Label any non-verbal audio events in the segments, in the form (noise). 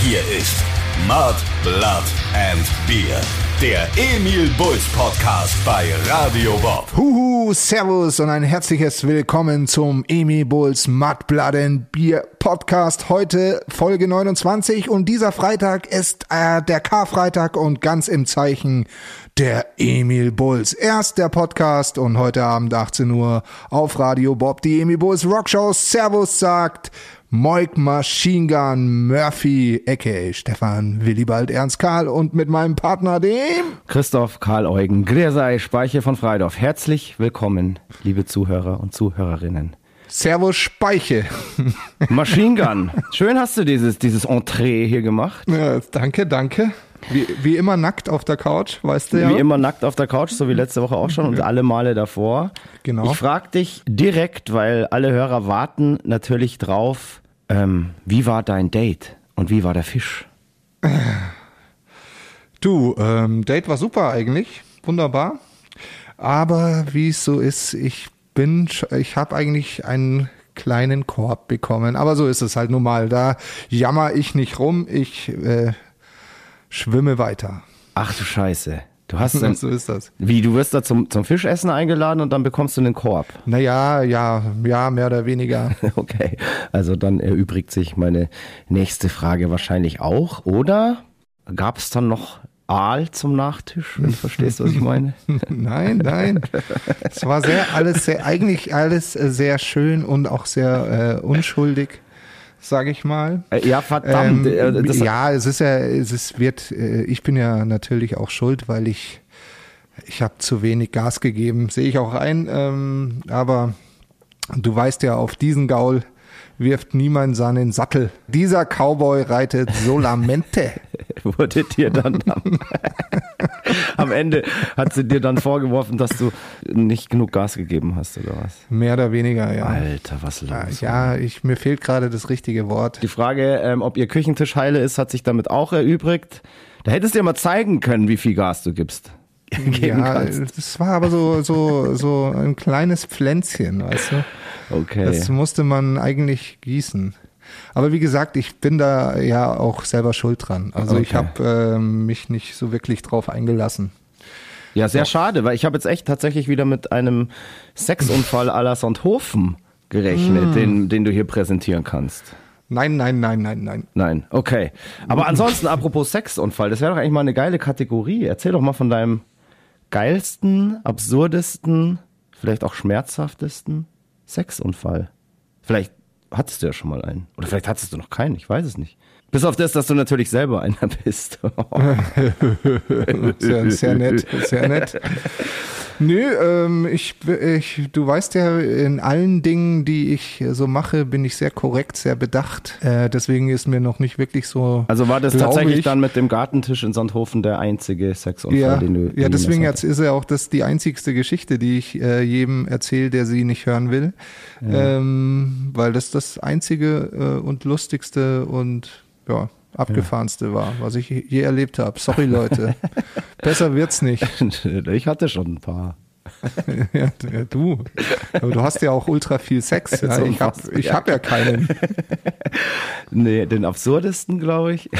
Hier ist Mud, Blood and Beer. Der Emil Bulls Podcast bei Radio Bob. Huhu, Servus und ein herzliches Willkommen zum Emil Bulls Mud, Blood and Beer Podcast. Heute Folge 29 und dieser Freitag ist äh, der Karfreitag und ganz im Zeichen der Emil Bulls. Erst der Podcast und heute Abend 18 Uhr auf Radio Bob die Emil Bulls Rockshow. Servus sagt Moik Machine Gun Murphy, aka Stefan Willibald Ernst Karl und mit meinem Partner dem Christoph Karl Eugen, Gräsei Speiche von Freidorf. Herzlich willkommen, liebe Zuhörer und Zuhörerinnen. Servus Speiche. Machine Gun. Schön hast du dieses, dieses Entree hier gemacht. Ja, danke, danke. Wie, wie immer nackt auf der Couch, weißt du ja. Wie immer nackt auf der Couch, so wie letzte Woche auch schon und alle Male davor. Genau. Ich frage dich direkt, weil alle Hörer warten natürlich drauf, ähm, wie war dein Date und wie war der Fisch? (sighs) Du, ähm, Date war super eigentlich, wunderbar. Aber wie es so ist, ich bin, ich habe eigentlich einen kleinen Korb bekommen. Aber so ist es halt nun mal. Da jammer ich nicht rum, ich äh, schwimme weiter. Ach du Scheiße. Du hast (laughs) dann, so ist das. wie, du wirst da zum, zum Fischessen eingeladen und dann bekommst du einen Korb. Naja, ja, ja, mehr oder weniger. (laughs) Okay, also dann erübrigt sich meine nächste Frage wahrscheinlich auch. Oder gab es dann noch Aal zum Nachtisch, wenn du (laughs) verstehst, was ich meine? Nein, nein. Es war sehr alles sehr eigentlich alles sehr schön und auch sehr äh, unschuldig, sage ich mal. Äh, Ja, verdammt. Ähm, äh, ja, es ist ja, es ist, wird, äh, ich bin ja natürlich auch schuld, weil ich, ich habe zu wenig Gas gegeben, sehe ich auch ein. Ähm, aber du weißt ja, auf diesen Gaul wirft niemand seinen Sattel. Dieser Cowboy reitet solamente. (laughs) wurde dir dann am, (laughs) am Ende, hat sie dir dann vorgeworfen, dass du nicht genug Gas gegeben hast, oder was? Mehr oder weniger, ja. Alter, was los? Ja, ich, mir fehlt gerade das richtige Wort. Die Frage, ähm, ob ihr Küchentisch heile ist, hat sich damit auch erübrigt. Da hättest du ja mal zeigen können, wie viel Gas du gibst. (laughs) Ja, kannst. das war aber so, so, so ein kleines Pflänzchen, weißt du? Okay. Das musste man eigentlich gießen. Aber wie gesagt, ich bin da ja auch selber schuld dran. Also ich Okay. habe ähm, mich nicht so wirklich drauf eingelassen. Ja, sehr schade, weil ich habe jetzt echt tatsächlich wieder mit einem Sexunfall à la Sonthofen gerechnet, den, den du hier präsentieren kannst. Nein, nein, nein, nein, nein. Nein, okay. Aber ansonsten, apropos Sexunfall, das wäre doch eigentlich mal eine geile Kategorie. Erzähl doch mal von deinem geilsten, absurdesten, vielleicht auch schmerzhaftesten Sexunfall. Vielleicht hattest du ja schon mal einen. Oder vielleicht hattest du noch keinen, ich weiß es nicht. Bis auf das, dass du natürlich selber (laughs) einer bist. (laughs) Sehr, sehr nett, sehr nett. Nö, ähm, ich, ich, du weißt ja, in allen Dingen, die ich so mache, bin ich sehr korrekt, sehr bedacht. Äh, deswegen ist mir noch nicht wirklich so. Also war das tatsächlich ich, dann mit dem Gartentisch in Sandhofen der einzige Sexunfall, Ja, den du den ja deswegen jetzt ist ja auch das die einzigste Geschichte, die ich äh, jedem erzähle, der sie nicht hören will. Ähm, weil das das einzige äh, und lustigste und ja, abgefahrenste war, was ich je erlebt habe. Sorry, Leute. (laughs) Besser wird's nicht. (laughs) Ich hatte schon ein paar. (laughs) ja, ja, du. Aber du hast ja auch ultra viel Sex. Ja, ich habe ich ja. hab ja keinen. Nee, den absurdesten, glaube ich.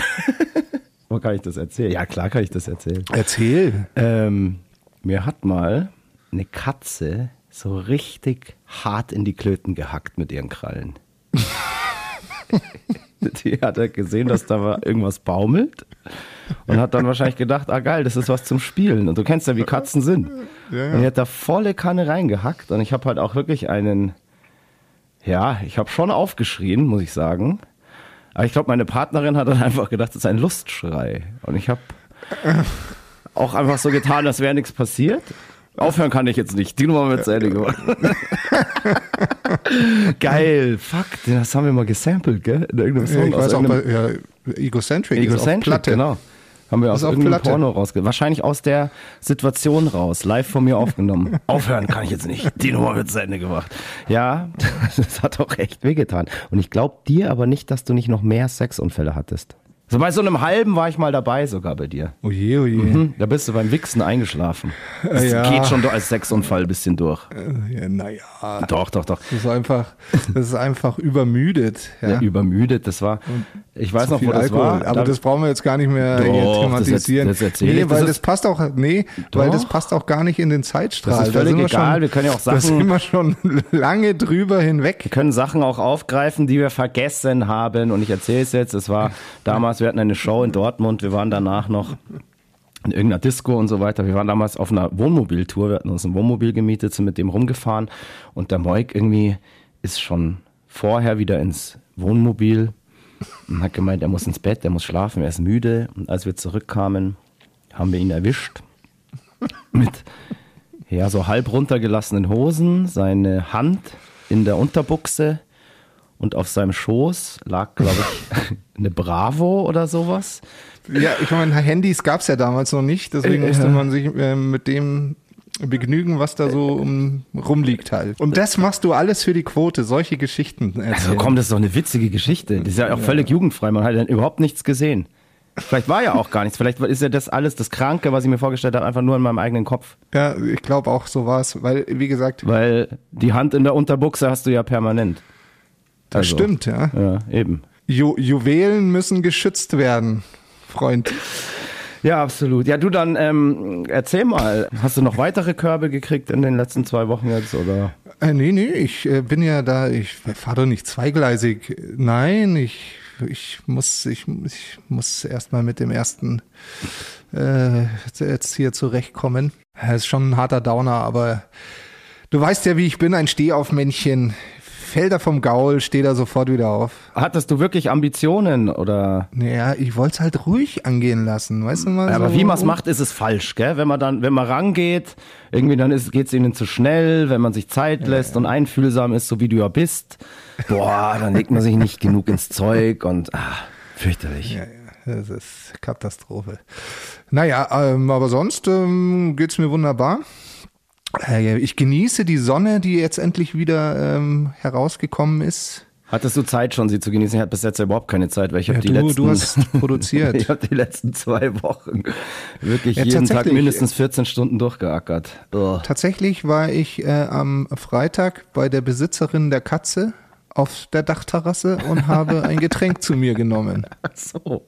Wo kann ich das erzählen? Ja, klar kann ich das erzählen. Erzähl. Ähm, mir hat mal eine Katze so richtig hart in die Klöten gehackt mit ihren Krallen. (laughs) die hat er gesehen, dass da irgendwas baumelt und hat dann wahrscheinlich gedacht, ah geil, das ist was zum Spielen. Und du kennst ja, wie Katzen sind. Ja, Und die hat da volle Kanne reingehackt und ich habe halt auch wirklich einen, ja, ich habe schon aufgeschrien, muss ich sagen. Aber ich glaube, meine Partnerin hat dann einfach gedacht, das ist ein Lustschrei. Und ich habe auch einfach so getan, als wäre nichts passiert. Aufhören kann ich jetzt nicht. Die Nummer wird zu Ende gemacht. (laughs) Geil. Fuck, das haben wir mal gesampelt, gell? In irgendeinem Ja, Song ich weiß auch, bei, ja, Egocentric, Egocentric, Platte. genau. Haben wir aus irgendeinem Platte. Porno rausge... Wahrscheinlich aus der Situation raus, live von mir aufgenommen. (laughs) Aufhören kann ich jetzt nicht. Die Nummer wird zu Ende gemacht. Ja, (laughs) das hat auch echt wehgetan. Und ich glaube dir aber nicht, dass du nicht noch mehr Sexunfälle hattest. So bei so einem halben war ich mal dabei sogar bei dir. Oje, oje. Hm, da bist du beim Wichsen eingeschlafen. Das Äh, ja. geht schon als Sexunfall ein bisschen durch. Ja, naja, Doch, doch, doch. das ist einfach, das ist einfach übermüdet. Ja. Ja. Übermüdet, das war. Ich weiß noch, wo das Alkohol. war. Aber Da- das brauchen wir jetzt gar nicht mehr Doch, das thematisieren. das erzähl nee. Das weil ist- das passt auch, nee, weil das Doch. passt auch gar nicht in den Zeitstrahl. Das ist Da völlig sind egal. Schon, Wir können ja auch Da Sachen- sind wir schon (laughs) lange drüber hinweg. Wir können Sachen auch aufgreifen, die wir vergessen haben. Und ich erzähle es jetzt. Es war damals, wir hatten eine Show in Dortmund. Wir waren danach noch in irgendeiner Disco und so weiter. Wir waren damals auf einer Wohnmobiltour. Wir hatten uns ein Wohnmobil gemietet, sind mit dem rumgefahren. Und der Moik irgendwie ist schon vorher wieder ins Wohnmobil und hat gemeint, er muss ins Bett, er muss schlafen, er ist müde. Und als wir zurückkamen, haben wir ihn erwischt (laughs) mit ja, so halb runtergelassenen Hosen, seine Hand in der Unterbuchse und auf seinem Schoß lag, glaube ich, (laughs) eine Bravo oder sowas. Ja, ich meine, Handys gab es ja damals noch nicht, deswegen Äh, musste ja. man sich äh, mit dem begnügen, was da so um, rumliegt halt. Und das machst du alles für die Quote, solche Geschichten Also erzählen. komm, das ist doch eine witzige Geschichte. Das ist ja auch völlig jugendfrei. Man hat ja überhaupt nichts gesehen. Vielleicht war ja auch gar nichts. Vielleicht ist ja das alles, das Kranke, was ich mir vorgestellt habe, einfach nur in meinem eigenen Kopf. Ja, ich glaube auch, so war es, weil, wie gesagt, Weil die Hand in der Unterbuchse hast du ja permanent. Das Also, stimmt, ja. Ja, eben. Ju Juwelen müssen geschützt werden, Freund. Ja, absolut. Ja, du dann ähm, erzähl mal, hast du noch weitere Körbe gekriegt in den letzten zwei Wochen jetzt oder? Äh, nee, nee, ich äh, bin ja da, ich fahre doch nicht zweigleisig. Nein, ich, ich muss, ich, ich muss erstmal mit dem ersten äh, jetzt hier zurechtkommen. Es ist schon ein harter Downer, aber du weißt ja, wie ich bin, ein Stehaufmännchen. Fällt er vom Gaul, steht er sofort wieder auf. Hattest du wirklich Ambitionen oder? Naja, ich wollte es halt ruhig angehen lassen, weißt du mal? Ja, aber so, wie man es macht, ist es falsch, gell? Wenn man dann, wenn man rangeht, irgendwie dann geht es ihnen zu schnell, wenn man sich Zeit lässt und einfühlsam ist, so wie du ja bist, boah, dann legt man sich nicht genug ins Zeug und ah, fürchterlich. Ja, ja, das ist Katastrophe. Naja, ähm, aber sonst ähm, geht's mir wunderbar. Äh, ich genieße die Sonne, die jetzt endlich wieder ähm, herausgekommen ist. Hattest du Zeit schon, sie zu genießen? Ich hatte bis jetzt überhaupt keine Zeit, weil ich habe Ja, die du- letzten, du hast produziert. (laughs) ich habe die letzten zwei Wochen wirklich Ja, jeden Tag mindestens 14 Stunden durchgeackert. Ugh. Tatsächlich war ich äh, am Freitag bei der Besitzerin der Katze auf der Dachterrasse und habe ein Getränk zu mir genommen. (laughs) Ach so.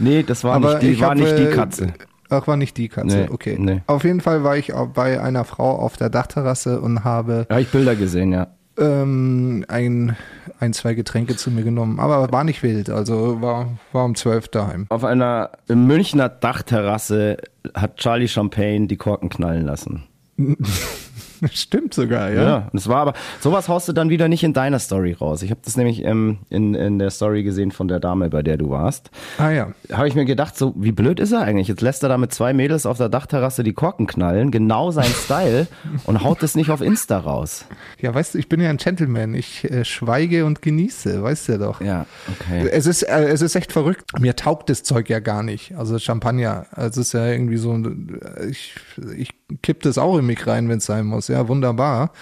Nee, das war Aber nicht die, war hab, nicht die äh, Katze. Ach, war nicht die Katze, Nee, okay. nee. Auf jeden Fall war ich bei einer Frau auf der Dachterrasse und habe habe ich Bilder gesehen, ja. ähm, ein, ein, zwei Getränke zu mir genommen. Aber war nicht wild, also war, war um zwölf daheim. Auf einer Münchner Dachterrasse hat Charlie Champagne die Korken knallen lassen. (laughs) (laughs) Stimmt sogar, ja. Ja, und es war aber, sowas haust du dann wieder nicht in deiner Story raus. Ich habe das nämlich ähm, in, in der Story gesehen von der Dame, bei der du warst. Ah ja. Habe ich mir gedacht, so wie blöd ist er eigentlich? Jetzt lässt er da mit zwei Mädels auf der Dachterrasse die Korken knallen, genau sein Style, (laughs) und haut das nicht auf Insta raus. Ja, weißt du, ich bin ja ein Gentleman. Ich äh, schweige und genieße, weißt du doch. Ja, okay. Es ist, äh, es ist echt verrückt. Mir taugt das Zeug ja gar nicht. Also Champagner. Also es ist ja irgendwie so, äh, ich, ich kipp das auch in mich rein, wenn es sein muss. Ja, wunderbar.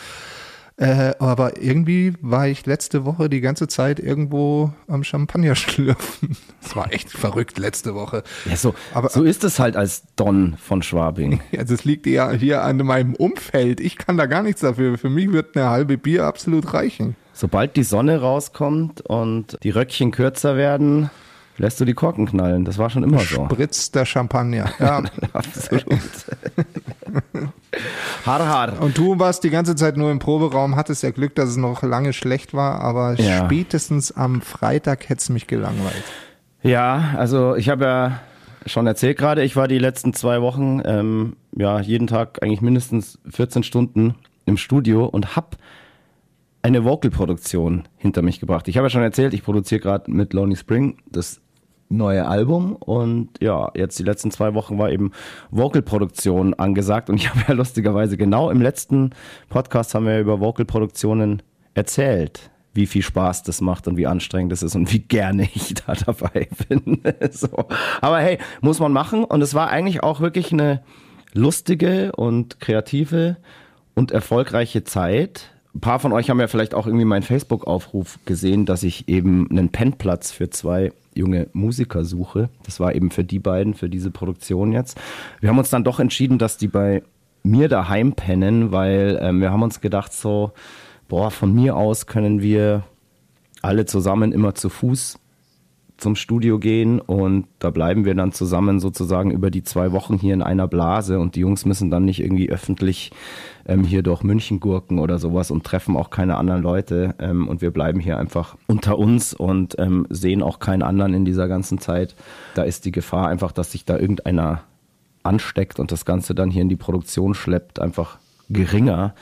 Äh, aber irgendwie war ich letzte Woche die ganze Zeit irgendwo am Champagner schlürfen. (laughs) Das war echt verrückt letzte Woche. Ja, so, Aber- so ist es halt als Don von Schwabing. (laughs) Also es liegt eher hier an meinem Umfeld. Ich kann da gar nichts dafür. Für mich wird eine halbe Bier absolut reichen. Sobald die Sonne rauskommt und die Röckchen kürzer werden, lässt du die Korken knallen. Das war schon immer so. Spritzt der Champagner. Ja. (laughs) Absolut. (laughs) har, har. Und du warst die ganze Zeit nur im Proberaum, hattest ja Glück, dass es noch lange schlecht war, aber Ja. spätestens am Freitag hätte es mich gelangweilt. Ja, also ich habe ja schon erzählt gerade, ich war die letzten zwei Wochen ähm, ja jeden Tag eigentlich mindestens 14 Stunden im Studio und hab eine Vocal-Produktion hinter mich gebracht. Ich habe ja schon erzählt, ich produziere gerade mit Lonely Spring das neue Album und ja, jetzt die letzten zwei Wochen war eben Vocal-Produktion angesagt und ich (laughs) habe ja lustigerweise genau im letzten Podcast haben wir über Vocal-Produktionen erzählt, wie viel Spaß das macht und wie anstrengend es ist und wie gerne ich (laughs) da dabei bin. (laughs) so. Aber hey, muss man machen und es war eigentlich auch wirklich eine lustige und kreative und erfolgreiche Zeit. Ein paar von euch haben ja vielleicht auch irgendwie meinen Facebook-Aufruf gesehen, dass ich eben einen Pennplatz für zwei junge Musiker suche. Das war eben für die beiden, für diese Produktion jetzt. Wir haben uns dann doch entschieden, dass die bei mir daheim pennen, weil ähm, wir haben uns gedacht so, boah, von mir aus können wir alle zusammen immer zu Fuß zum Studio gehen und da bleiben wir dann zusammen sozusagen über die zwei Wochen hier in einer Blase und die Jungs müssen dann nicht irgendwie öffentlich ähm, hier durch München gurken oder sowas und treffen auch keine anderen Leute ähm, und wir bleiben hier einfach unter uns und ähm, sehen auch keinen anderen in dieser ganzen Zeit. Da ist die Gefahr einfach, dass sich da irgendeiner ansteckt und das Ganze dann hier in die Produktion schleppt, einfach geringer,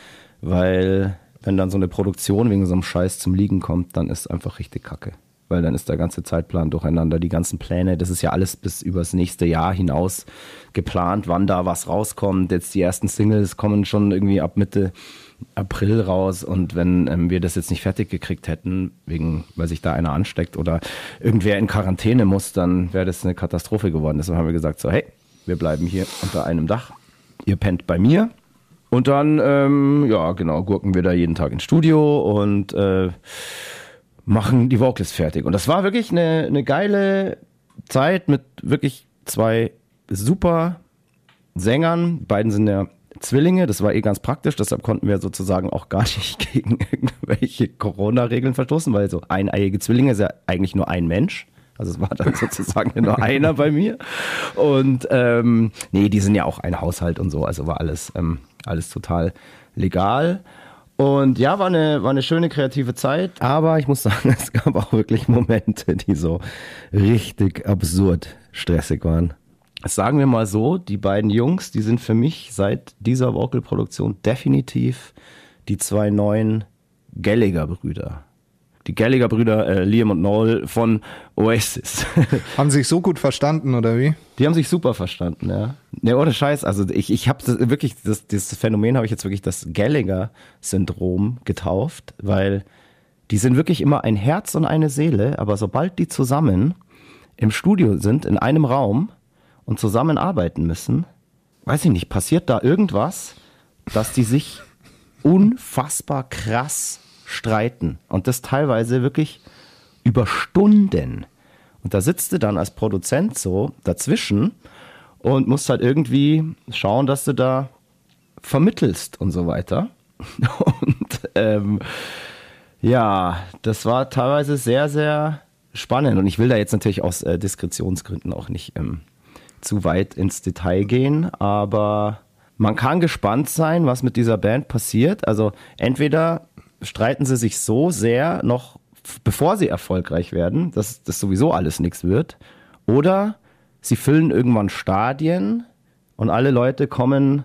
weil wenn dann so eine Produktion wegen so einem Scheiß zum Liegen kommt, dann ist einfach richtig kacke weil dann ist der ganze Zeitplan durcheinander, die ganzen Pläne, das ist ja alles bis übers nächste Jahr hinaus geplant, wann da was rauskommt. Jetzt die ersten Singles kommen schon irgendwie ab Mitte April raus und wenn ähm, wir das jetzt nicht fertig gekriegt hätten, wegen, weil sich da einer ansteckt oder irgendwer in Quarantäne muss, dann wäre das eine Katastrophe geworden. Deshalb haben wir gesagt, so hey, wir bleiben hier unter einem Dach. Ihr pennt bei mir. Und dann, ähm, ja, genau, gurken wir da jeden Tag ins Studio und äh, machen die Vocals fertig. Und das war wirklich eine, eine geile Zeit mit wirklich zwei super Sängern. Beiden sind ja Zwillinge, das war eh ganz praktisch, deshalb konnten wir sozusagen auch gar (laughs) nicht gegen irgendwelche Corona-Regeln verstoßen, weil so eineiige Zwillinge ist ja eigentlich nur ein Mensch. Also es war dann (laughs) sozusagen nur einer bei mir. Und ähm, nee, die sind ja auch ein Haushalt und so, also war alles, ähm, alles total legal. Und ja, war eine, war eine schöne kreative Zeit, aber ich muss sagen, (laughs) es gab auch wirklich Momente, die so richtig absurd stressig waren. Sagen wir mal so, die beiden Jungs, die sind für mich seit dieser Vocal-Produktion definitiv die zwei neuen Gallagher-Brüder die Gallagher-Brüder äh, Liam und Noel von Oasis. (laughs) haben sich so gut verstanden, oder wie? Die haben sich super verstanden, ja. Ne, ohne Scheiß. Also ich, ich habe wirklich, das, das Phänomen habe ich jetzt wirklich das Gallagher-Syndrom getauft, weil die sind wirklich immer ein Herz und eine Seele, aber sobald die zusammen im Studio sind, in einem Raum und zusammen arbeiten müssen, weiß ich nicht, passiert da irgendwas, dass die sich unfassbar krass streiten. Und das teilweise wirklich über Stunden. Und da sitzt du dann als Produzent so dazwischen und musst halt irgendwie schauen, dass du da vermittelst und so weiter. (laughs) Und ähm, ja, das war teilweise sehr, sehr spannend. Und ich will da jetzt natürlich aus äh, Diskretionsgründen auch nicht ähm, zu weit ins Detail gehen, aber man kann gespannt sein, was mit dieser Band passiert. Also entweder streiten sie sich so sehr noch, bevor sie erfolgreich werden, dass das sowieso alles nichts wird. Oder sie füllen irgendwann Stadien und alle Leute kommen,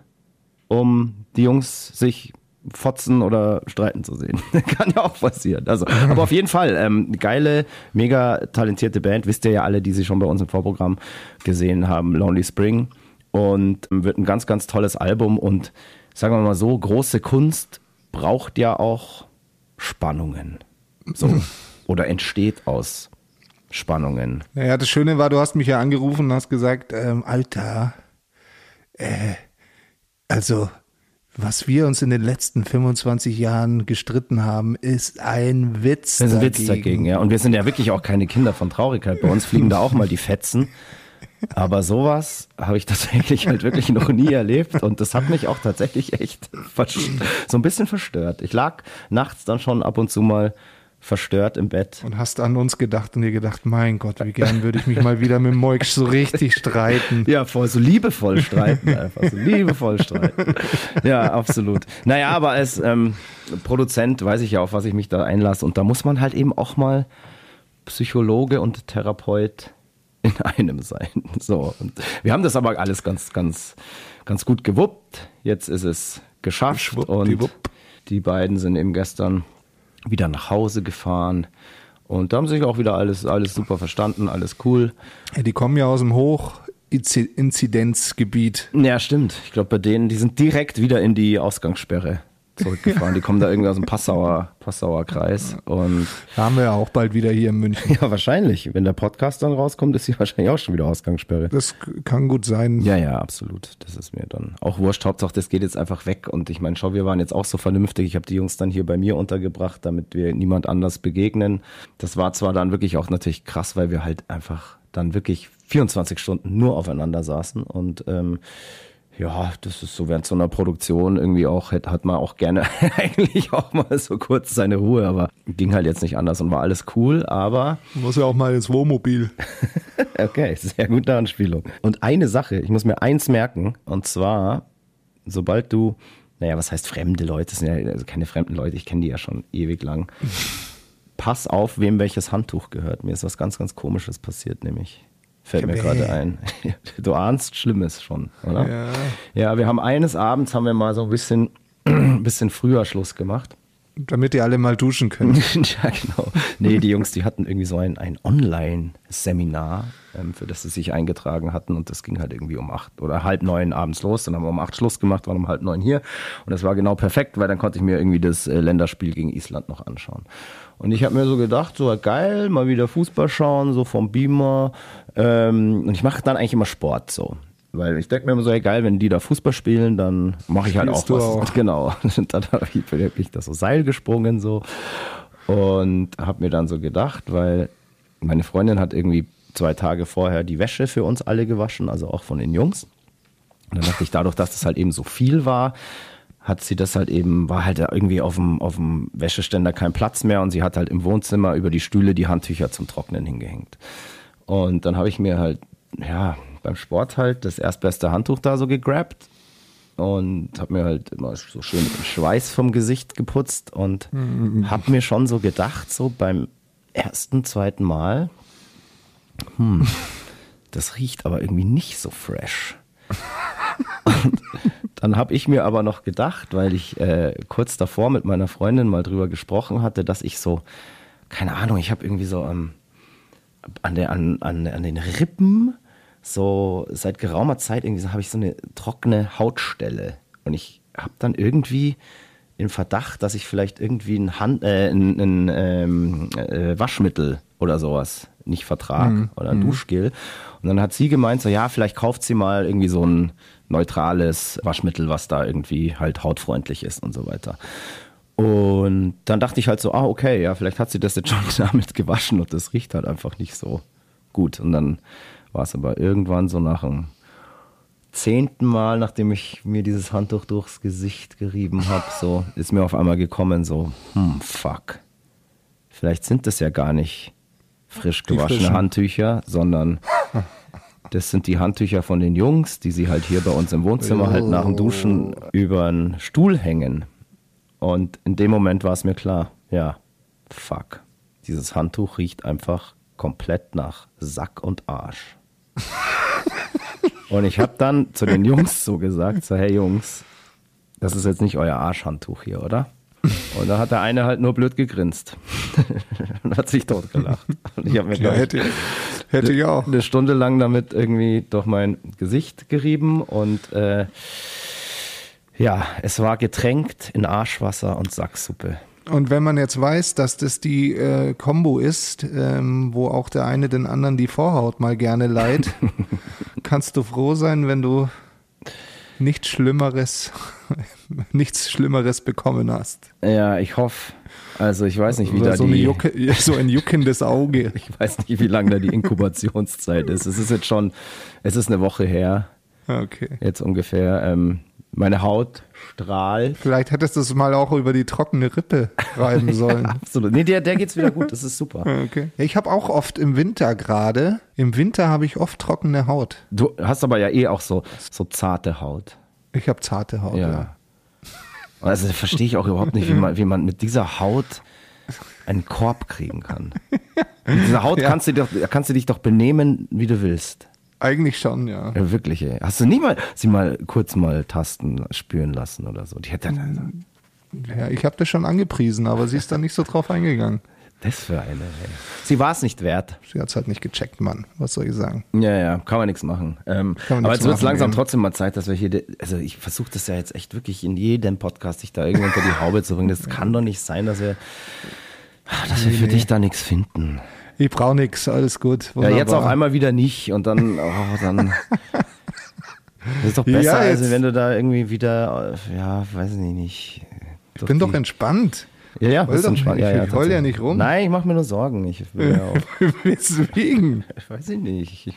um die Jungs sich fotzen oder streiten zu sehen. (laughs) Kann ja auch passieren. Also, aber auf jeden Fall, ähm, geile, mega talentierte Band. Wisst ihr ja alle, die sie schon bei uns im Vorprogramm gesehen haben. Lonely Spring. Und wird ein ganz, ganz tolles Album. Und sagen wir mal so, große Kunst braucht ja auch Spannungen. So. (laughs) Oder entsteht aus Spannungen. Naja, das Schöne war, du hast mich ja angerufen und hast gesagt, ähm, Alter, äh, also was wir uns in den letzten 25 Jahren gestritten haben, ist ein Witz das ist ein Witz dagegen, ja. Und wir sind ja wirklich auch keine Kinder von Traurigkeit. Bei uns fliegen da auch mal die Fetzen. Aber sowas habe ich tatsächlich halt wirklich noch nie erlebt und das hat mich auch tatsächlich echt so ein bisschen verstört. Ich lag nachts dann schon ab und zu mal verstört im Bett. Und hast an uns gedacht und dir gedacht, mein Gott, wie gern würde ich mich mal wieder mit Moik so richtig streiten. Ja, voll, so liebevoll streiten einfach, so liebevoll streiten. Ja, absolut. Naja, aber als ähm, Produzent weiß ich ja, auf was ich mich da einlasse und da muss man halt eben auch mal Psychologe und Therapeut (laughs) in einem sein. So, und wir haben das aber alles ganz, ganz, ganz gut gewuppt. Jetzt ist es geschafft und die beiden sind eben gestern wieder nach Hause gefahren. Und da haben sich auch wieder alles, alles super verstanden, alles cool. Ja, die kommen ja aus dem Hochinzidenzgebiet. Ja, stimmt. Ich glaube, bei denen, die sind direkt wieder in die Ausgangssperre zurückgefahren. Die kommen da irgendwie aus dem Passauer, Passauer Kreis. Und Da haben wir ja auch bald wieder hier in München. (laughs) ja, wahrscheinlich. Wenn der Podcast dann rauskommt, ist hier wahrscheinlich auch schon wieder Ausgangssperre. Das kann gut sein. Ja, ja, absolut. Das ist mir dann auch wurscht. Hauptsache, das geht jetzt einfach weg. Und ich meine, schau, wir waren jetzt auch so vernünftig. Ich habe die Jungs dann hier bei mir untergebracht, damit wir niemand anders begegnen. Das war zwar dann wirklich auch natürlich krass, weil wir halt einfach dann wirklich 24 Stunden nur aufeinander saßen und ähm, ja, das ist so während so einer Produktion irgendwie auch, hat, hat man auch gerne (laughs) eigentlich auch mal so kurz seine Ruhe, aber ging halt jetzt nicht anders und war alles cool, aber Muss ja auch mal ins Wohnmobil. (laughs) Okay, sehr gute Anspielung. Und eine Sache, ich muss mir eins merken, und zwar, sobald du, naja, was heißt fremde Leute, das sind ja also keine fremden Leute, ich kenne die ja schon ewig lang. (laughs) Pass auf, wem welches Handtuch gehört. Mir ist was ganz, ganz Komisches passiert, nämlich. Fällt mir gerade ein. (laughs) Du ahnst Schlimmes schon, oder? Ja. Ja, wir haben eines Abends, haben wir mal so ein bisschen, ein (clears throat) bisschen früher Schluss gemacht. Damit ihr alle mal duschen könnt. (laughs) ja, genau. Nee, die Jungs, die hatten irgendwie so ein, ein Online-Seminar, ähm, für das sie sich eingetragen hatten. Und das ging halt irgendwie um acht oder halb neun abends los. Dann haben wir um acht Schluss gemacht, waren um halb neun hier. Und das war genau perfekt, weil dann konnte ich mir irgendwie das äh, Länderspiel gegen Island noch anschauen. Und ich habe mir so gedacht, so geil, mal wieder Fußball schauen, so vom Beamer. Ähm, und ich mache dann eigentlich immer Sport so. Weil ich denke mir immer so, ey, geil, wenn die da Fußball spielen, dann mache ich halt auch was. auch. (laughs) Genau. Und (laughs) dann habe ich wirklich das so Seil gesprungen so und habe mir dann so gedacht, weil meine Freundin hat irgendwie zwei Tage vorher die Wäsche für uns alle gewaschen, also auch von den Jungs. Und dann dachte ich, dadurch, dass das halt eben so viel war, hat sie das halt eben, war halt irgendwie auf dem, auf dem Wäscheständer kein Platz mehr und sie hat halt im Wohnzimmer über die Stühle die Handtücher zum Trocknen hingehängt. Und dann habe ich mir halt, ja, beim Sport halt das erstbeste Handtuch da so gegrabt und habe mir halt immer so schön mit dem Schweiß vom Gesicht geputzt und habe mir schon so gedacht, so beim ersten, zweiten Mal, hm, das riecht aber irgendwie nicht so fresh. Und dann habe ich mir aber noch gedacht, weil ich äh, kurz davor mit meiner Freundin mal drüber gesprochen hatte, dass ich so, keine Ahnung, ich habe irgendwie so ähm, an, der, an, an, an den Rippen so seit geraumer Zeit irgendwie so, habe ich so eine trockene Hautstelle. Und ich habe dann irgendwie den Verdacht, dass ich vielleicht irgendwie ein, Hand, äh, ein, ein ähm, äh, Waschmittel oder sowas nicht vertrag oder ein Duschgel. Und dann hat sie gemeint, so ja, vielleicht kauft sie mal irgendwie so ein neutrales Waschmittel, was da irgendwie halt hautfreundlich ist und so weiter. Und dann dachte ich halt so, ah, okay, ja, vielleicht hat sie das jetzt schon (laughs) damit gewaschen und das riecht halt einfach nicht so gut. Und dann war es aber irgendwann so nach dem zehnten Mal, nachdem ich mir dieses Handtuch durchs Gesicht gerieben habe, so ist mir auf einmal gekommen, so, hm, fuck. Vielleicht sind das ja gar nicht frisch gewaschene. Handtücher, sondern das sind die Handtücher von den Jungs, die sie halt hier bei uns im Wohnzimmer halt nach dem Duschen über einen Stuhl hängen. Und in dem Moment war es mir klar, ja, fuck. Dieses Handtuch riecht einfach komplett nach Sack und Arsch. Und ich habe dann zu den Jungs so gesagt, so hey Jungs, das ist jetzt nicht euer Arschhandtuch hier, oder? Und da hat der eine halt nur blöd gegrinst (laughs) und hat sich totgelacht. Und ich habe mir, Ja, hätte, hätte ich auch. eine Stunde lang damit irgendwie durch mein Gesicht gerieben und äh, ja, es war getränkt in Arschwasser und Sacksuppe. Und wenn man jetzt weiß, dass das die äh, Combo ist, ähm, wo auch der eine den anderen die Vorhaut mal gerne leiht, (laughs) kannst du froh sein, wenn du nichts Schlimmeres, (laughs) nichts Schlimmeres bekommen hast. Ja, ich hoffe. Also ich weiß nicht, wie Oder da so, die, Jucke, (laughs) so ein juckendes Auge. ich weiß nicht, wie lange da die Inkubationszeit ist. Es ist jetzt schon, es ist eine Woche her, Okay. jetzt ungefähr. Ähm, meine Haut strahlt. Vielleicht hättest du es mal auch über die trockene Rippe reiben (laughs) sollen. Absolut. Nee, der, der geht's wieder gut. Das ist super. (laughs) Okay. Ja, Ich habe auch oft im Winter gerade, im Winter habe ich oft trockene Haut. Du hast aber ja eh auch so, so zarte Haut. Ich habe zarte Haut. Ja. Ja. (laughs) Also verstehe ich auch überhaupt nicht, wie man, wie man mit dieser Haut einen Korb kriegen kann. Mit dieser Haut Ja. kannst, du doch, kannst du dich doch benehmen, wie du willst. Eigentlich schon, ja. Ja, wirklich, ey. Hast du nie mal sie mal kurz mal tasten, spüren lassen oder so? Die hätte Ja, ich habe das schon angepriesen, aber sie ist da nicht so drauf eingegangen. Das für eine. Ey. Sie war es nicht wert. Sie hat es halt nicht gecheckt, Mann. Was soll ich sagen? Ja, ja, kann man nichts machen. Ähm, man aber jetzt wird es langsam eben. trotzdem mal Zeit, dass wir hier, also ich versuche das ja jetzt echt wirklich in jedem Podcast, dich da irgendwie unter die Haube zu bringen. Das kann doch nicht sein, dass wir, dass wir für dich da nichts finden. Ich brauche nichts, alles gut. Ja, jetzt wunderbar. einmal wieder nicht und dann, oh, dann. Das (laughs) ist doch besser, Ja, als wenn du da irgendwie wieder, ja, weiß ich nicht. Ich bin doch entspannt. Ja, ja, Heul entspannt. nicht, Ja, ich heul ja nicht rum. Nein, ich mache mir nur Sorgen. Ich will ja (laughs) auch, Deswegen. ich (laughs) weiß ich nicht. Ich,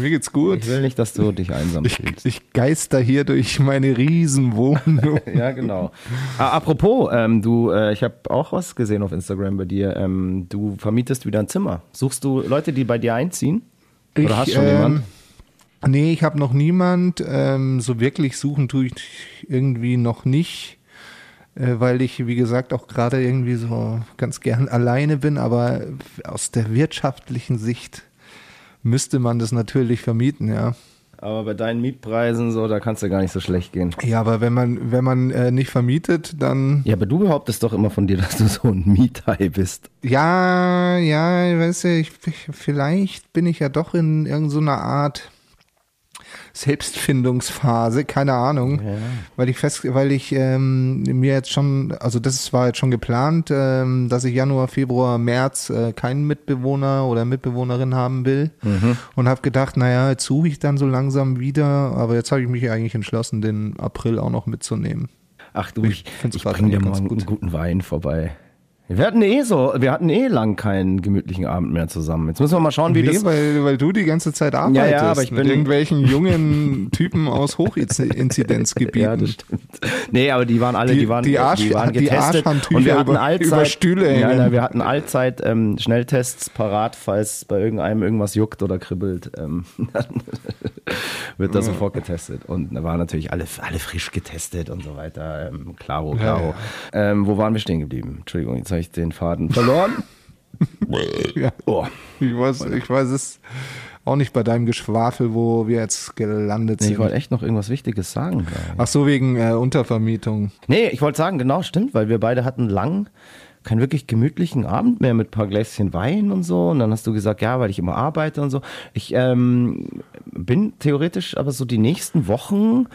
Mir geht's gut. ich will nicht, dass du dich einsam Ich, fühlst. ich geister hier durch meine Riesenwohnung. (laughs) Ja, genau. Ah, apropos, ähm, du, äh, ich habe auch was gesehen auf Instagram bei dir. Ähm, du vermietest wieder ein Zimmer. Suchst du Leute, die bei dir einziehen? Oder Ich, hast schon ähm, jemand? Nee, ich habe noch niemand. Ähm, so wirklich suchen tue ich irgendwie noch nicht, äh, weil ich, wie gesagt, auch gerade irgendwie so ganz gern alleine bin. Aber aus der wirtschaftlichen Sicht müsste man das natürlich vermieten, ja. Aber bei deinen Mietpreisen so, da kannst du gar nicht so schlecht gehen. Ja, aber wenn man, wenn man äh, nicht vermietet, dann Ja, aber du behauptest doch immer von dir, (laughs) dass du so ein Miethai bist. Ja, ja, weißt du, ich, ich, vielleicht bin ich ja doch in irgendeiner Art Selbstfindungsphase, keine Ahnung, weil ich fest, weil ich ähm, mir jetzt schon, also das war jetzt schon geplant, ähm, dass ich Januar, Februar, März äh, keinen Mitbewohner oder Mitbewohnerin haben will und habe gedacht, naja, jetzt suche ich dann so langsam wieder, aber jetzt habe ich mich eigentlich entschlossen, den April auch noch mitzunehmen. Ach du, ich, ich grad bring dir mal einen gut. guten Wein vorbei. Wir hatten eh so, wir hatten eh lang keinen gemütlichen Abend mehr zusammen. Jetzt müssen wir mal schauen, wie Nee, das. weil, weil du die ganze Zeit arbeitest Ja, ja, aber ich mit bin- irgendwelchen jungen Typen aus Hochinzidenzgebieten. (laughs) Ja, das stimmt. Nee, aber die waren alle, Die- die, waren, die Arsch- waren die getestet. Arschhandtücher und wir hatten über- allzeit, über Stühle hängen. nein, wir hatten allzeit ähm, Schnelltests parat, falls bei irgendeinem irgendwas juckt oder kribbelt, ähm, (laughs) dann wird das sofort getestet. Und da waren natürlich alle, alle frisch getestet und so weiter. Ähm, klaro, klaro. Ähm, wo waren wir stehen geblieben? Entschuldigung, jetzt habe ich den Faden verloren. (laughs) Ja. Oh. Ich weiß, ich weiß es auch nicht bei deinem Geschwafel, wo wir jetzt gelandet Nee, ich sind. wollte echt noch irgendwas Wichtiges sagen. ich. Ach so, wegen äh, Untervermietung. Nee, ich wollte sagen, genau, stimmt, weil wir beide hatten lang keinen wirklich gemütlichen Abend mehr mit ein paar Gläschen Wein und so. Und dann hast du gesagt, ja, weil ich immer arbeite und so. Ich ähm, bin theoretisch, aber so die nächsten Wochen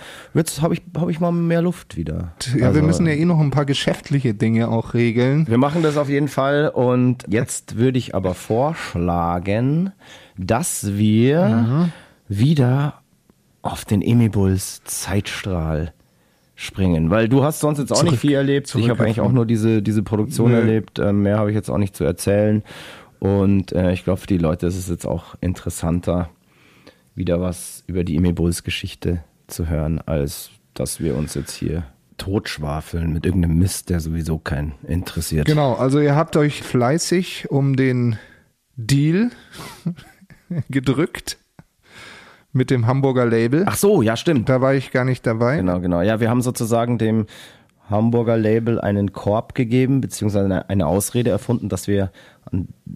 habe ich, hab ich mal mehr Luft wieder. Ja, Also, wir müssen ja eh noch ein paar geschäftliche Dinge auch regeln. wir machen das auf jeden Fall. Und jetzt würde ich aber vorschlagen, dass wir wieder auf den Emibuls Zeitstrahl springen. Weil du hast sonst jetzt auch Zurück- nicht viel erlebt. Ich habe zurück eigentlich auch nur diese, diese Produktion Nö. erlebt. Ähm, mehr habe ich jetzt auch nicht zu erzählen. Und äh, ich glaube, für die Leute ist es jetzt auch interessanter, wieder was über die Emibuls Geschichte zu hören, als dass wir uns jetzt hier totschwafeln mit irgendeinem Mist, der sowieso keinen interessiert. Genau, also ihr habt euch fleißig um den Deal (laughs) gedrückt mit dem Hamburger Label. Ach so, ja, stimmt. Da war ich gar nicht dabei. Genau, genau. Ja, wir haben sozusagen dem Hamburger Label einen Korb gegeben, beziehungsweise eine, eine Ausrede erfunden, dass wir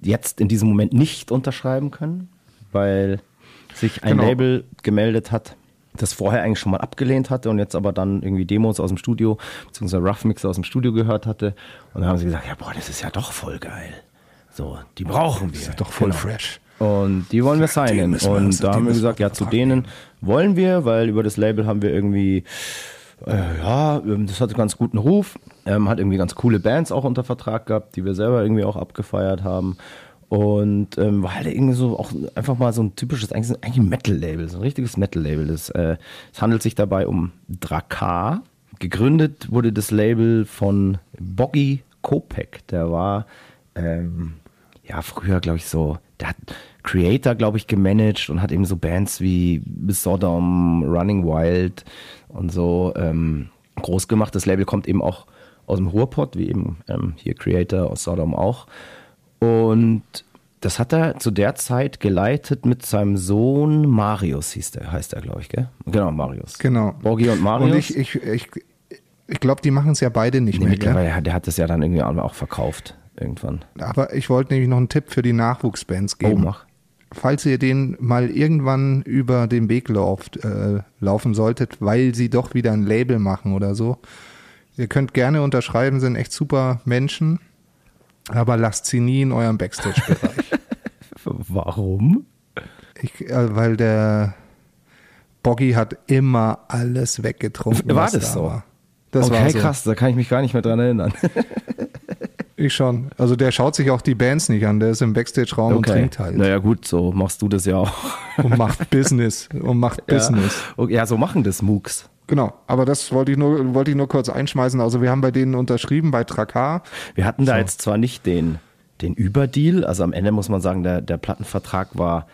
jetzt in diesem Moment nicht unterschreiben können, weil sich ein Genau. Label gemeldet hat, das vorher eigentlich schon mal abgelehnt hatte und jetzt aber dann irgendwie Demos aus dem Studio, beziehungsweise Rough Mix aus dem Studio gehört hatte. Und dann haben sie gesagt, ja, boah, das ist ja doch voll geil. So, die brauchen wir. Ist doch voll Genau. fresh. Und die wollen wir signen. Und da haben wir gesagt, ja, zu denen wollen wir, weil über das Label haben wir irgendwie, äh, ja, ähm, das hatte ganz guten Ruf, ähm, hat irgendwie ganz coole Bands auch unter Vertrag gehabt, die wir selber irgendwie auch abgefeiert haben. Und ähm, war halt irgendwie so auch einfach mal so ein typisches, eigentlich, eigentlich ein Metal-Label, so ein richtiges Metal-Label. Äh, es handelt sich dabei um Drakar. Gegründet wurde das Label von Boggy Kopek. Der war ähm, ja früher, glaube ich, so, der hat Creator, glaube ich, gemanagt und hat eben so Bands wie Sodom, Running Wild und so ähm, groß gemacht. Das Label kommt eben auch aus dem Ruhrpott, wie eben ähm, hier Creator aus Sodom auch. Und das hat er zu der Zeit geleitet mit seinem Sohn Marius, hieß der, heißt er, glaube ich, gell? Genau, Marius. Genau. Borgi und Marius. Und ich, ich, ich, ich glaube, die machen es ja beide nicht nee, mehr. Gell? mittlerweile, der hat das ja dann irgendwie auch verkauft, irgendwann. Aber ich wollte nämlich noch einen Tipp für die Nachwuchsbands Oh, geben. mach. Falls ihr den mal irgendwann über den Weg lauft, äh, laufen solltet, weil sie doch wieder ein Label machen oder so, ihr könnt gerne unterschreiben, sind echt super Menschen. Aber lasst sie nie in eurem Backstage-Bereich. (laughs) Warum? Ich, äh, weil der Boggy hat immer alles weggetrunken. War das da so? War. Das okay, war so. krass, da kann ich mich gar nicht mehr dran erinnern. (laughs) Ich schon. Also der schaut sich auch die Bands nicht an, der ist im Backstage-Raum und trinkt halt. Naja, gut, so machst du das ja auch. Und macht (laughs) Business. Und macht Business. Ja, okay, ja so machen das MOOCs. Genau, aber das wollte ich nur, wollte ich nur kurz einschmeißen. Also wir haben bei denen unterschrieben, bei Trakar. Wir hatten da So. jetzt zwar nicht den, den Überdeal, also am Ende muss man sagen, der, der Plattenvertrag war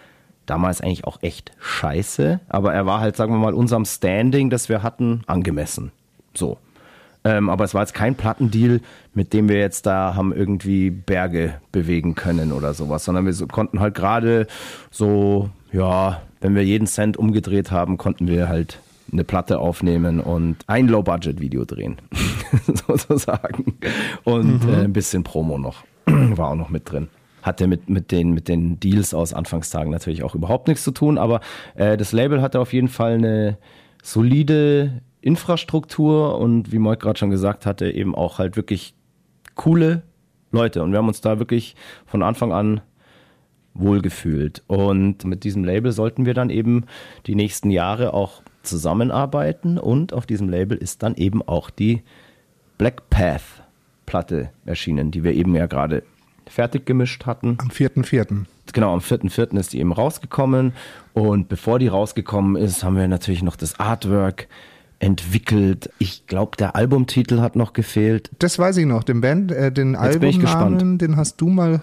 damals eigentlich auch echt scheiße, aber er war halt, sagen wir mal, unserem Standing, das wir hatten, angemessen. So. Ähm, aber es war jetzt kein Plattendeal, mit dem wir jetzt da haben irgendwie Berge bewegen können oder sowas, sondern wir konnten halt gerade so, ja, wenn wir jeden Cent umgedreht haben, konnten wir halt eine Platte aufnehmen und ein Low-Budget-Video drehen, (laughs) sozusagen. Und äh, ein bisschen Promo noch, (clears throat) war auch noch mit drin. Hatte mit, mit, den, mit den Deals aus Anfangstagen natürlich auch überhaupt nichts zu tun, aber äh, das Label hatte auf jeden Fall eine solide Infrastruktur und wie Moik gerade schon gesagt hatte, eben auch halt wirklich coole Leute. Und wir haben uns da wirklich von Anfang an wohlgefühlt. Und mit diesem Label sollten wir dann eben die nächsten Jahre auch zusammenarbeiten. Und auf diesem Label ist dann eben auch die Black Path Platte erschienen, die wir eben ja gerade fertig gemischt hatten. Am 4.4. Genau, am 4.4. ist die eben rausgekommen. Und bevor die rausgekommen ist, haben wir natürlich noch das Artwork entwickelt. Ich glaube, der Albumtitel hat noch gefehlt. Das weiß ich noch, den Band, äh, den Jetzt Albumnamen, den hast du mal,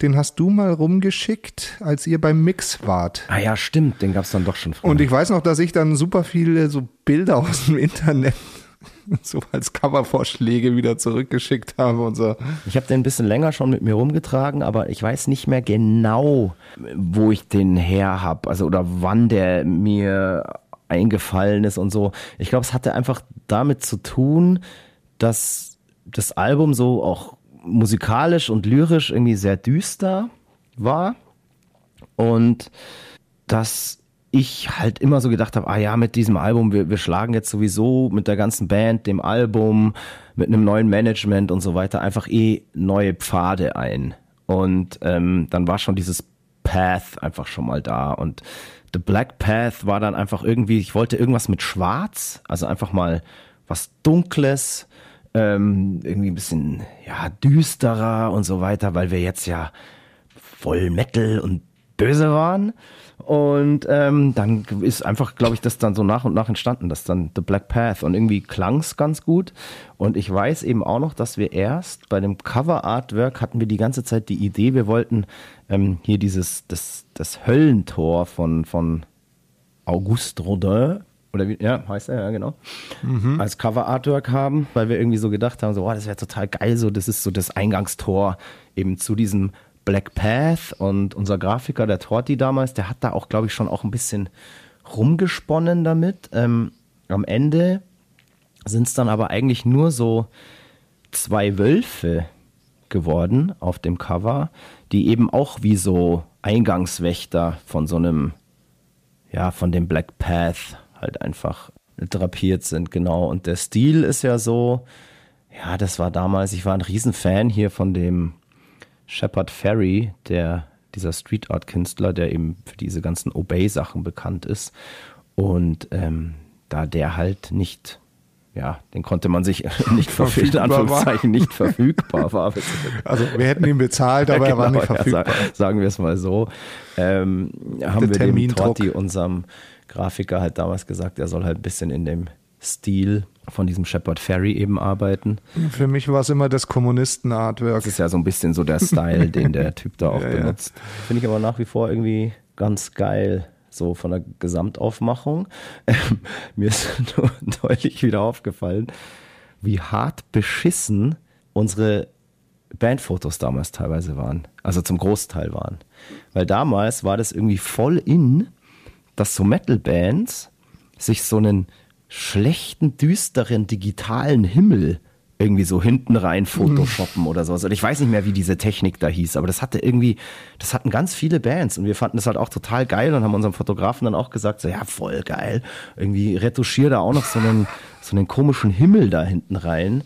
den hast du mal rumgeschickt, als ihr beim Mix wart. Ah ja, stimmt, den gab es dann doch schon früher. Und ich weiß noch, dass ich dann super viele so Bilder aus dem Internet (laughs) so als Covervorschläge wieder zurückgeschickt habe und so. Ich habe den ein bisschen länger schon mit mir rumgetragen, aber ich weiß nicht mehr genau, wo ich den her habe, also oder wann der mir eingefallen ist und so. Ich glaube, es hatte einfach damit zu tun, dass das Album so auch musikalisch und lyrisch irgendwie sehr düster war und dass ich halt immer so gedacht habe, ah ja, mit diesem Album, wir, wir schlagen jetzt sowieso mit der ganzen Band, dem Album, mit einem neuen Management und so weiter einfach eh neue Pfade ein. Und ähm, dann war schon dieses Path einfach schon mal da. Und The Black Path war dann einfach irgendwie, ich wollte irgendwas mit Schwarz, also einfach mal was Dunkles, ähm, irgendwie ein bisschen ja düsterer und so weiter, weil wir jetzt ja voll Metal und böse waren. Und ähm, dann ist einfach, glaube ich, das dann so nach und nach entstanden, das dann The Black Path. Und irgendwie klang es ganz gut. Und ich weiß eben auch noch, dass wir erst bei dem Cover-Artwork hatten wir die ganze Zeit die Idee, wir wollten ähm, hier dieses, das, das Höllentor von, von Auguste Rodin, oder wie, ja, heißt er, ja, genau, als Cover-Artwork haben, weil wir irgendwie so gedacht haben, so, oh, das wäre total geil, so, das ist so das Eingangstor eben zu diesem Black Path und unser Grafiker, der Torti damals, der hat da auch, glaube ich, schon auch ein bisschen rumgesponnen damit. Ähm, am Ende sind es dann aber eigentlich nur so zwei Wölfe geworden auf dem Cover, die eben auch wie so Eingangswächter von so einem, ja, von dem Black Path halt einfach drapiert sind, genau. Und der Stil ist ja so, ja, das war damals, ich war ein Riesenfan hier von dem Shepard Ferry, der dieser Street Art Künstler, der eben für diese ganzen Obey-Sachen bekannt ist. Und ähm, da der halt nicht, ja, den konnte man sich (laughs) nicht verfügbar, in war. Anführungszeichen nicht verfügbar war. (laughs) Also wir hätten ihn bezahlt, aber er war Genau, nicht ja, verfügbar. sa- sagen wir es mal so. Ähm, haben wir dem. Torti, unserem Grafiker, halt damals gesagt, er soll halt ein bisschen in dem Stil von diesem Shepard Ferry eben arbeiten. Für mich war es immer das Kommunisten-Artwork. Das ist ja so ein bisschen so der Style, (laughs) den der Typ da auch Ja, ja. benutzt. Finde ich aber nach wie vor irgendwie ganz geil, so von der Gesamtaufmachung. Ähm, mir ist (laughs) nur deutlich wieder aufgefallen, wie hart beschissen unsere Bandfotos damals teilweise waren. Also zum Großteil waren. Weil damals war das irgendwie voll in, dass so Metal-Bands sich so einen schlechten, düsteren, digitalen Himmel irgendwie so hinten rein photoshoppen oder sowas. Und ich weiß nicht mehr, wie diese Technik da hieß, aber das hatte irgendwie, das hatten ganz viele Bands und wir fanden das halt auch total geil und haben unserem Fotografen dann auch gesagt, so ja, voll geil. Irgendwie retuschier da auch noch so einen, so einen komischen Himmel da hinten rein.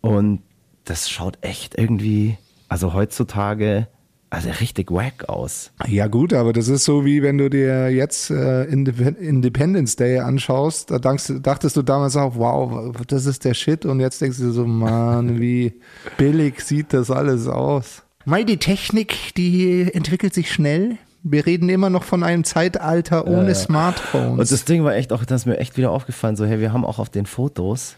Und das schaut echt irgendwie, also heutzutage, also richtig wack aus. Ja gut, aber das ist so wie wenn du dir jetzt äh, Indep Independence Day anschaust, da dachtest, dachtest du damals auch, wow, das ist der Shit und jetzt denkst du so, Mann, (laughs) wie billig sieht das alles aus. Mei, die Technik, die entwickelt sich schnell. Wir reden immer noch von einem Zeitalter ohne ja. Smartphones. Und das Ding war echt auch, das ist mir echt wieder aufgefallen, so, hey, wir haben auch auf den Fotos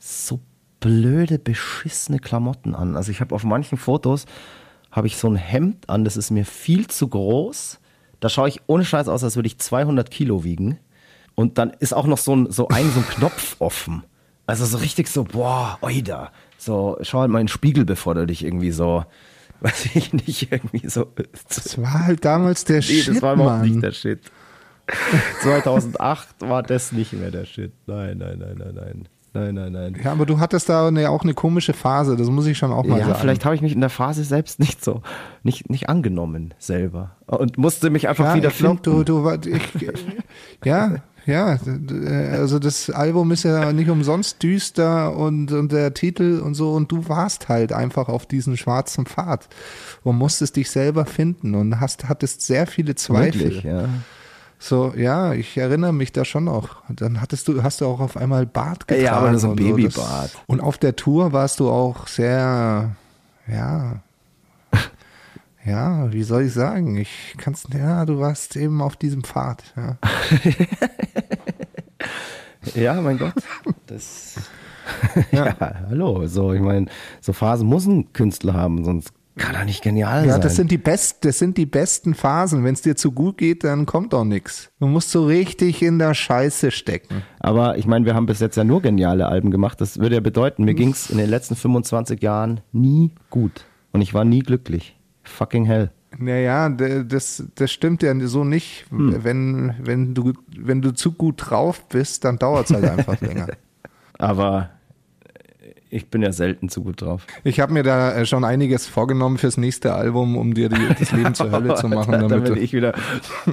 so blöde, beschissene Klamotten an. Also ich habe auf manchen Fotos, habe ich so ein Hemd an, das ist mir viel zu groß. Da schaue ich ohne Scheiß aus, als würde ich 200 Kilo wiegen. Und dann ist auch noch so ein, so ein, so ein Knopf (laughs) offen. Also so richtig so, boah, oida. So, schau halt mal in den Spiegel, bevor du dich irgendwie so, (laughs) weiß ich nicht, irgendwie so. Das war halt damals der Nee, Shit, das war überhaupt nicht der Shit. (laughs) 2008 war das nicht mehr der Shit. Nein, nein, nein, nein, nein. Nein, nein, nein. Ja, aber du hattest da eine, auch eine komische Phase, das muss ich schon auch mal Ja, sagen. vielleicht habe ich mich in der Phase selbst nicht so, nicht, nicht angenommen selber. Und musste mich einfach ja, wieder ich find, finden. du, du, war- ich, (laughs) ja, ja, also das Album ist ja nicht umsonst düster und, und der Titel und so und du warst halt einfach auf diesem schwarzen Pfad und musstest dich selber finden und hast, hattest sehr viele Zweifel. Wirklich, ja. So, ja, ich erinnere mich da schon noch. Dann hattest du, hast du auch auf einmal Bart getragen. Ja, aber so ein Babybart. Das, und auf der Tour warst du auch sehr, ja, ja, wie soll ich sagen? Ich kann's, ja, du warst eben auf diesem Pfad, ja. (laughs) Ja, mein Gott. Das. (laughs) (laughs) ja. hallo. So, ich meine, so Phasen muss ein Künstler haben, sonst kann er nicht genial Ja, sein. das sind die best, das sind die besten Phasen. Wenn es dir zu gut geht, dann kommt auch nix. Du musst so richtig in der Scheiße stecken. Aber ich meine, wir haben bis jetzt ja nur geniale Alben gemacht. Das würde ja bedeuten, mir ging's in den letzten 25 Jahren nie gut. Und ich war nie glücklich. Fucking hell. Naja, das, das stimmt ja so nicht. Hm. Wenn, wenn, du, wenn du zu gut drauf bist, dann dauert es halt (laughs) einfach länger. Aber ich bin ja selten zu gut drauf. Ich habe mir da äh, schon einiges vorgenommen fürs nächste Album, um dir die, das Leben zur Hölle zu (laughs) machen. Damit, damit du, ich wieder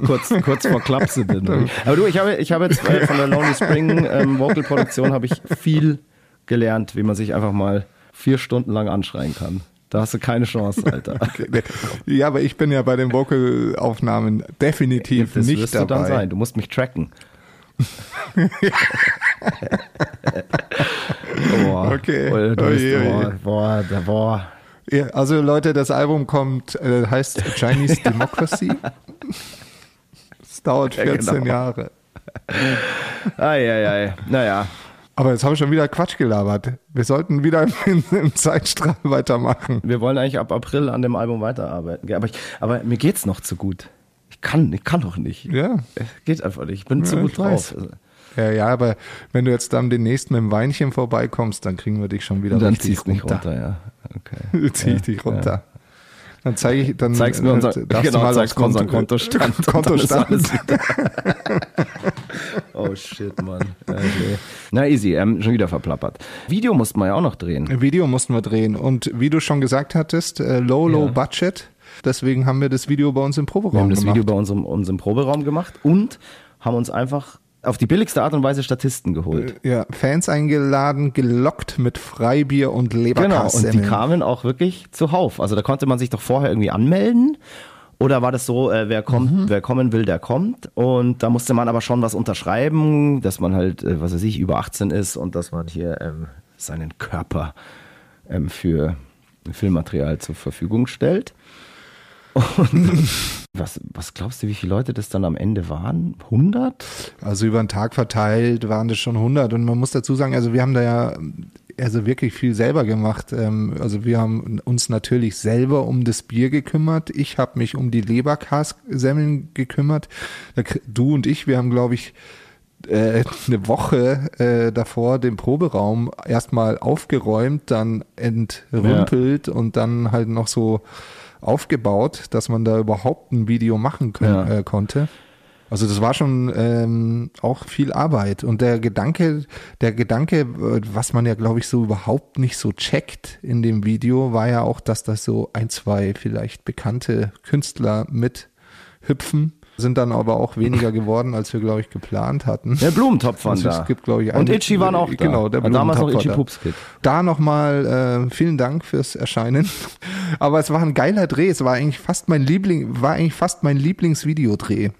kurz, kurz vor Klapse bin. (laughs) Aber du, ich habe, ich habe jetzt äh, von der Lonely Spring ähm, Vocal Produktion habe ich viel gelernt, wie man sich einfach mal vier Stunden lang anschreien kann. Da hast du keine Chance, Alter. (laughs) ja, aber ich bin ja bei den Vocalaufnahmen definitiv Das nicht wirst du dabei. dann sein. Du musst mich tracken. Boah. Okay. Boah, du bist, boah, boah, da- boah. Ja, also Leute, das Album kommt, äh, heißt Chinese (laughs) Democracy. Es dauert (laughs) Ja, 14 genau. Jahre. Eieiei. Naja. Aber jetzt habe ich schon wieder Quatsch gelabert. Wir sollten wieder (laughs) im, im Zeitstrahl weitermachen. Wir wollen eigentlich ab April an dem Album weiterarbeiten. Aber, ich, aber mir geht's noch zu gut. Ich kann, ich kann doch nicht. Ja. Es Geht einfach nicht. Ich bin zu Ja, gut ich weiß. Ja, ja, aber wenn du jetzt dann demnächst mit dem Weinchen vorbeikommst, dann kriegen wir dich schon wieder dann richtig ziehst du mich runter, ja. Okay. (laughs) Zieh ich dich runter. Dann zeige ich, dann Zeigst mir unser, äh, darfst genau, du mal zeigst mir unseren Kontostand. (laughs) dann Kontostand. oh shit, Mann. Okay. Na easy, ähm, schon wieder verplappert. Video mussten wir ja auch noch drehen. Video mussten wir drehen. Und wie du schon gesagt hattest, äh, low, low Ja. budget. Deswegen haben wir das Video bei uns im Proberaum Wir haben das gemacht. Video bei uns im, uns im Proberaum gemacht und haben uns einfach auf die billigste Art und Weise Statisten geholt. ja, Fans eingeladen, gelockt mit Freibier und Genau, und die kamen auch wirklich zuhauf. Also da konnte man sich doch vorher irgendwie anmelden. Oder war das so, äh, wer kommt, Mhm. wer kommen will, der kommt. Und da musste man aber schon was unterschreiben, dass man halt, äh, was weiß ich, über 18 ist und dass man hier ähm, seinen Körper ähm, für Filmmaterial zur Verfügung stellt. (laughs) Und was, was glaubst du, wie viele Leute das dann am Ende waren? 100? Also über den Tag verteilt waren das schon 100 und man muss dazu sagen, also wir haben da ja also wirklich viel selber gemacht. Ähm, Also wir haben uns natürlich selber um das Bier gekümmert. Ich habe mich um die Leberkassemmeln gekümmert. Du und ich, wir haben glaube ich äh, eine Woche äh, davor den Proberaum erstmal aufgeräumt, dann entrümpelt und dann halt noch so aufgebaut, dass man da überhaupt ein Video machen können, Ja. äh, konnte. Also das war schon ähm, auch viel Arbeit und der Gedanke, der Gedanke, äh, was man ja glaube ich so überhaupt nicht so checkt in dem Video, war ja auch, dass das so ein, zwei vielleicht bekannte Künstler mit hüpfen sind dann aber auch weniger (laughs) geworden, als wir, glaube ich, geplant hatten. Der Blumentopf waren Also da. es gibt, glaube ich, Und einen- Itchy waren auch da. Genau, der War Damals noch Blumentopf Itchy war da. Da nochmal äh, vielen Dank fürs Erscheinen. (laughs) Aber es war ein geiler Dreh. Es war eigentlich fast mein Liebling, war eigentlich fast mein Lieblingsvideodreh.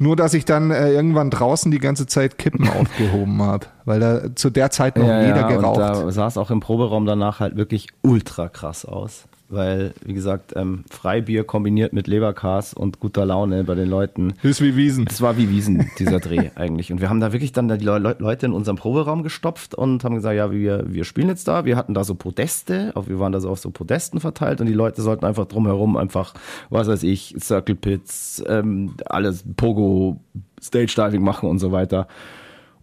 Nur, dass ich dann äh, irgendwann draußen die ganze Zeit Kippen (laughs) aufgehoben habe, weil da zu der Zeit noch jeder und geraucht. da sah es auch im Proberaum danach halt wirklich ultra krass aus. Weil, wie gesagt, ähm, Freibier kombiniert mit Leberkas und guter Laune bei den Leuten. Ist wie Wiesen. Es war wie Wiesen, dieser Dreh (laughs) eigentlich. Und wir haben da wirklich dann die Le Leute in unserem Proberaum gestopft und haben gesagt, ja, wir, wir spielen jetzt da. Wir hatten da so Podeste, auf, wir waren da so auf so Podesten verteilt und die Leute sollten einfach drumherum einfach, was weiß ich, Circle Pits, ähm, alles Pogo, Stage Diving machen und so weiter.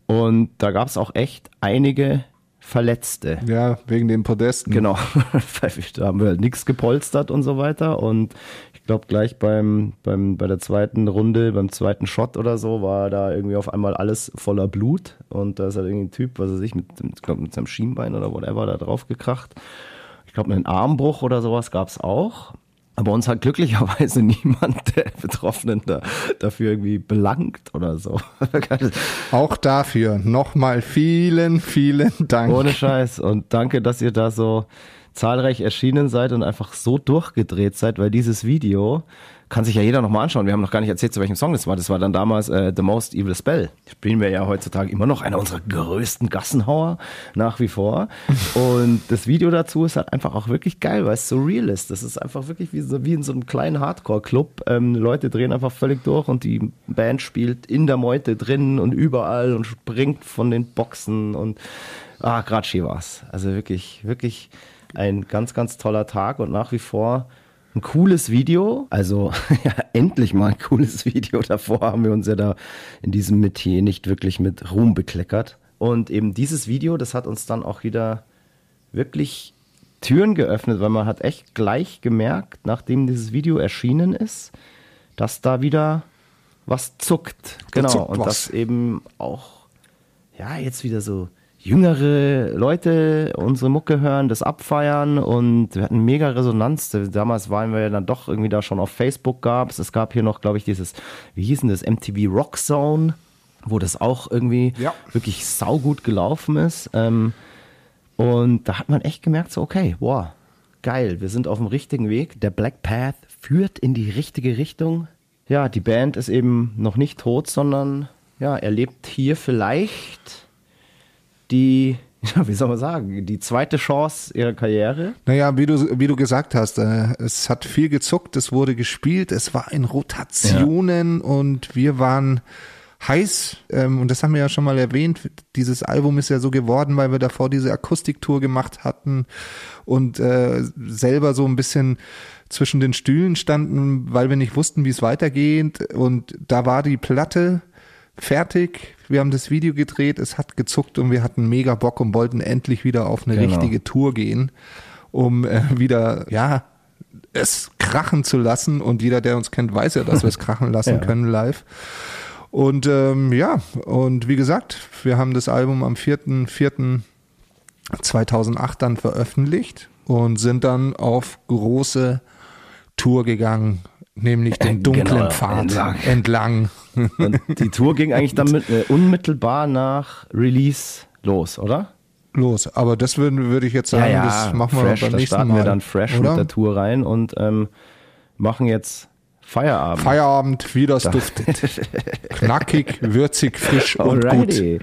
Und da gab es auch echt einige Verletzte. Ja, wegen den Podesten. Genau, (laughs) da haben wir halt nichts gepolstert und so weiter. Und ich glaube, gleich beim, beim, bei der zweiten Runde, beim zweiten Shot oder so, war da irgendwie auf einmal alles voller Blut. Und da ist halt irgendwie ein Typ, was er sich mit, ich glaube, mit seinem Schienbein oder whatever da drauf gekracht. Ich glaube, einen Armbruch oder sowas gab es auch. Aber uns hat glücklicherweise (laughs) niemand der Betroffenen da, dafür irgendwie belangt oder so. (laughs) Auch dafür nochmal vielen, vielen Dank. Ohne Scheiß. Und danke, dass ihr da so zahlreich erschienen seid und einfach so durchgedreht seid, weil dieses Video kann sich ja jeder nochmal anschauen. Wir haben noch gar nicht erzählt, zu welchem Song das war. Das war dann damals äh, The Most Evil Spell. Spielen wir ja heutzutage immer noch einer unserer größten Gassenhauer nach wie vor. (laughs) Und das Video dazu ist halt einfach auch wirklich geil, weil es so real ist. Das ist einfach wirklich wie, so, wie in so einem kleinen Hardcore-Club. Ähm, Leute drehen einfach völlig durch und die Band spielt in der Meute drin und überall und springt von den Boxen und ah, Gratschi war's. Also wirklich, wirklich ein ganz, ganz toller Tag und nach wie vor ein cooles Video. Also (laughs) ja, endlich mal ein cooles Video. Davor haben wir uns ja da in diesem Metier nicht wirklich mit Ruhm bekleckert. Und eben dieses Video, das hat uns dann auch wieder wirklich Türen geöffnet, weil man hat echt gleich gemerkt, nachdem dieses Video erschienen ist, dass da wieder was zuckt. Genau. zuckt und was. dass eben auch, ja, jetzt wieder so jüngere Leute unsere Mucke hören, das abfeiern und wir hatten mega Resonanz. Damals waren wir ja dann doch irgendwie da schon auf Facebook gab's. Es gab hier noch, glaube ich, dieses, wie hieß denn das, MTV Rock Zone, wo das auch irgendwie Ja. wirklich saugut gelaufen ist. Ähm, und da hat man echt gemerkt, so, okay, wow, geil, wir sind auf dem richtigen Weg. Der Black Path führt in die richtige Richtung. Ja, die Band ist eben noch nicht tot, sondern ja, erlebt hier vielleicht die, (laughs) ja, wie soll man sagen, die zweite Chance ihrer Karriere. Naja, wie du, wie du gesagt hast, äh, es hat viel gezuckt, es wurde gespielt, es war in Rotationen und wir waren heiß, ähm, und das haben wir ja schon mal erwähnt, dieses Album ist ja so geworden, weil wir davor diese Akustiktour gemacht hatten und äh, selber so ein bisschen zwischen den Stühlen standen, weil wir nicht wussten, wie es weitergeht. Und da war die Platte fertig, wir haben das Video gedreht, es hat gezuckt und wir hatten mega Bock und wollten endlich wieder auf eine Genau. richtige Tour gehen, um äh, wieder, ja, es krachen zu lassen und jeder, der uns kennt, weiß ja, dass wir es (laughs) krachen lassen Ja. können live. Und ähm, ja, und wie gesagt, wir haben das Album am 4.4.2008 dann veröffentlicht und sind dann auf große Tour gegangen, nämlich den (laughs) Genau, dunklen Pfad entlang. entlang. (laughs) Und die Tour ging eigentlich dann mit, äh, unmittelbar nach Release los, oder? Los, aber das würde würde ich jetzt sagen, das machen wir fresh, beim da nächsten starten Mal. wir dann fresh oder? mit der Tour rein und ähm, machen jetzt Feierabend. Feierabend, wie das duftet. (laughs) Knackig, würzig, frisch und gut. Alrighty.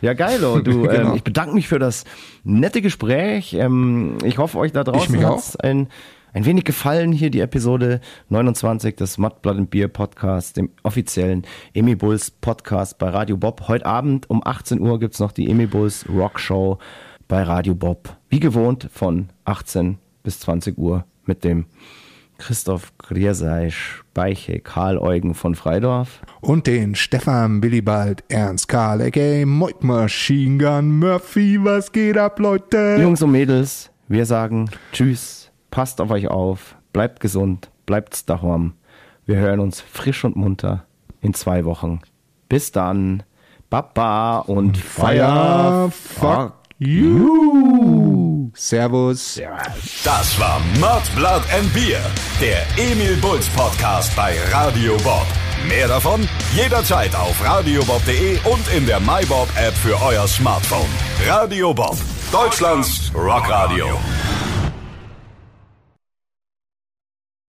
Ja, geilo. Du, Genau. ähm, ich bedanke mich für das nette Gespräch. Ähm, ich hoffe, euch da draußen mich hat's ein, ein wenig gefallen. Hier die Episode 29 des Mud, Blood and Beer Podcast, dem offiziellen Emi Bulls Podcast bei Radio Bob. Heute Abend um 18 Uhr gibt's noch die Emi Bulls Rock Show bei Radio Bob. Wie gewohnt von 18 bis 20 Uhr mit dem Christoph Grierseisch, Beiche, Karl Eugen von Freidorf. Und den Stefan Willibald Ernst Karl, a.k.a. Moik Machine Gun Murphy. Was geht ab, Leute? Jungs und Mädels, wir sagen Tschüss, passt auf euch auf, bleibt gesund, bleibt daheim. Wir hören uns frisch und munter in zwei Wochen. Bis dann, Baba und Fire, Fire, fuck you. Servus. Das war Mud, Blood and Beer, der Emil Bulls Podcast bei Radio Bob. Mehr davon jederzeit auf radiobob.de und in der MyBob-App für euer Smartphone. Radio Bob, Deutschlands Rockradio.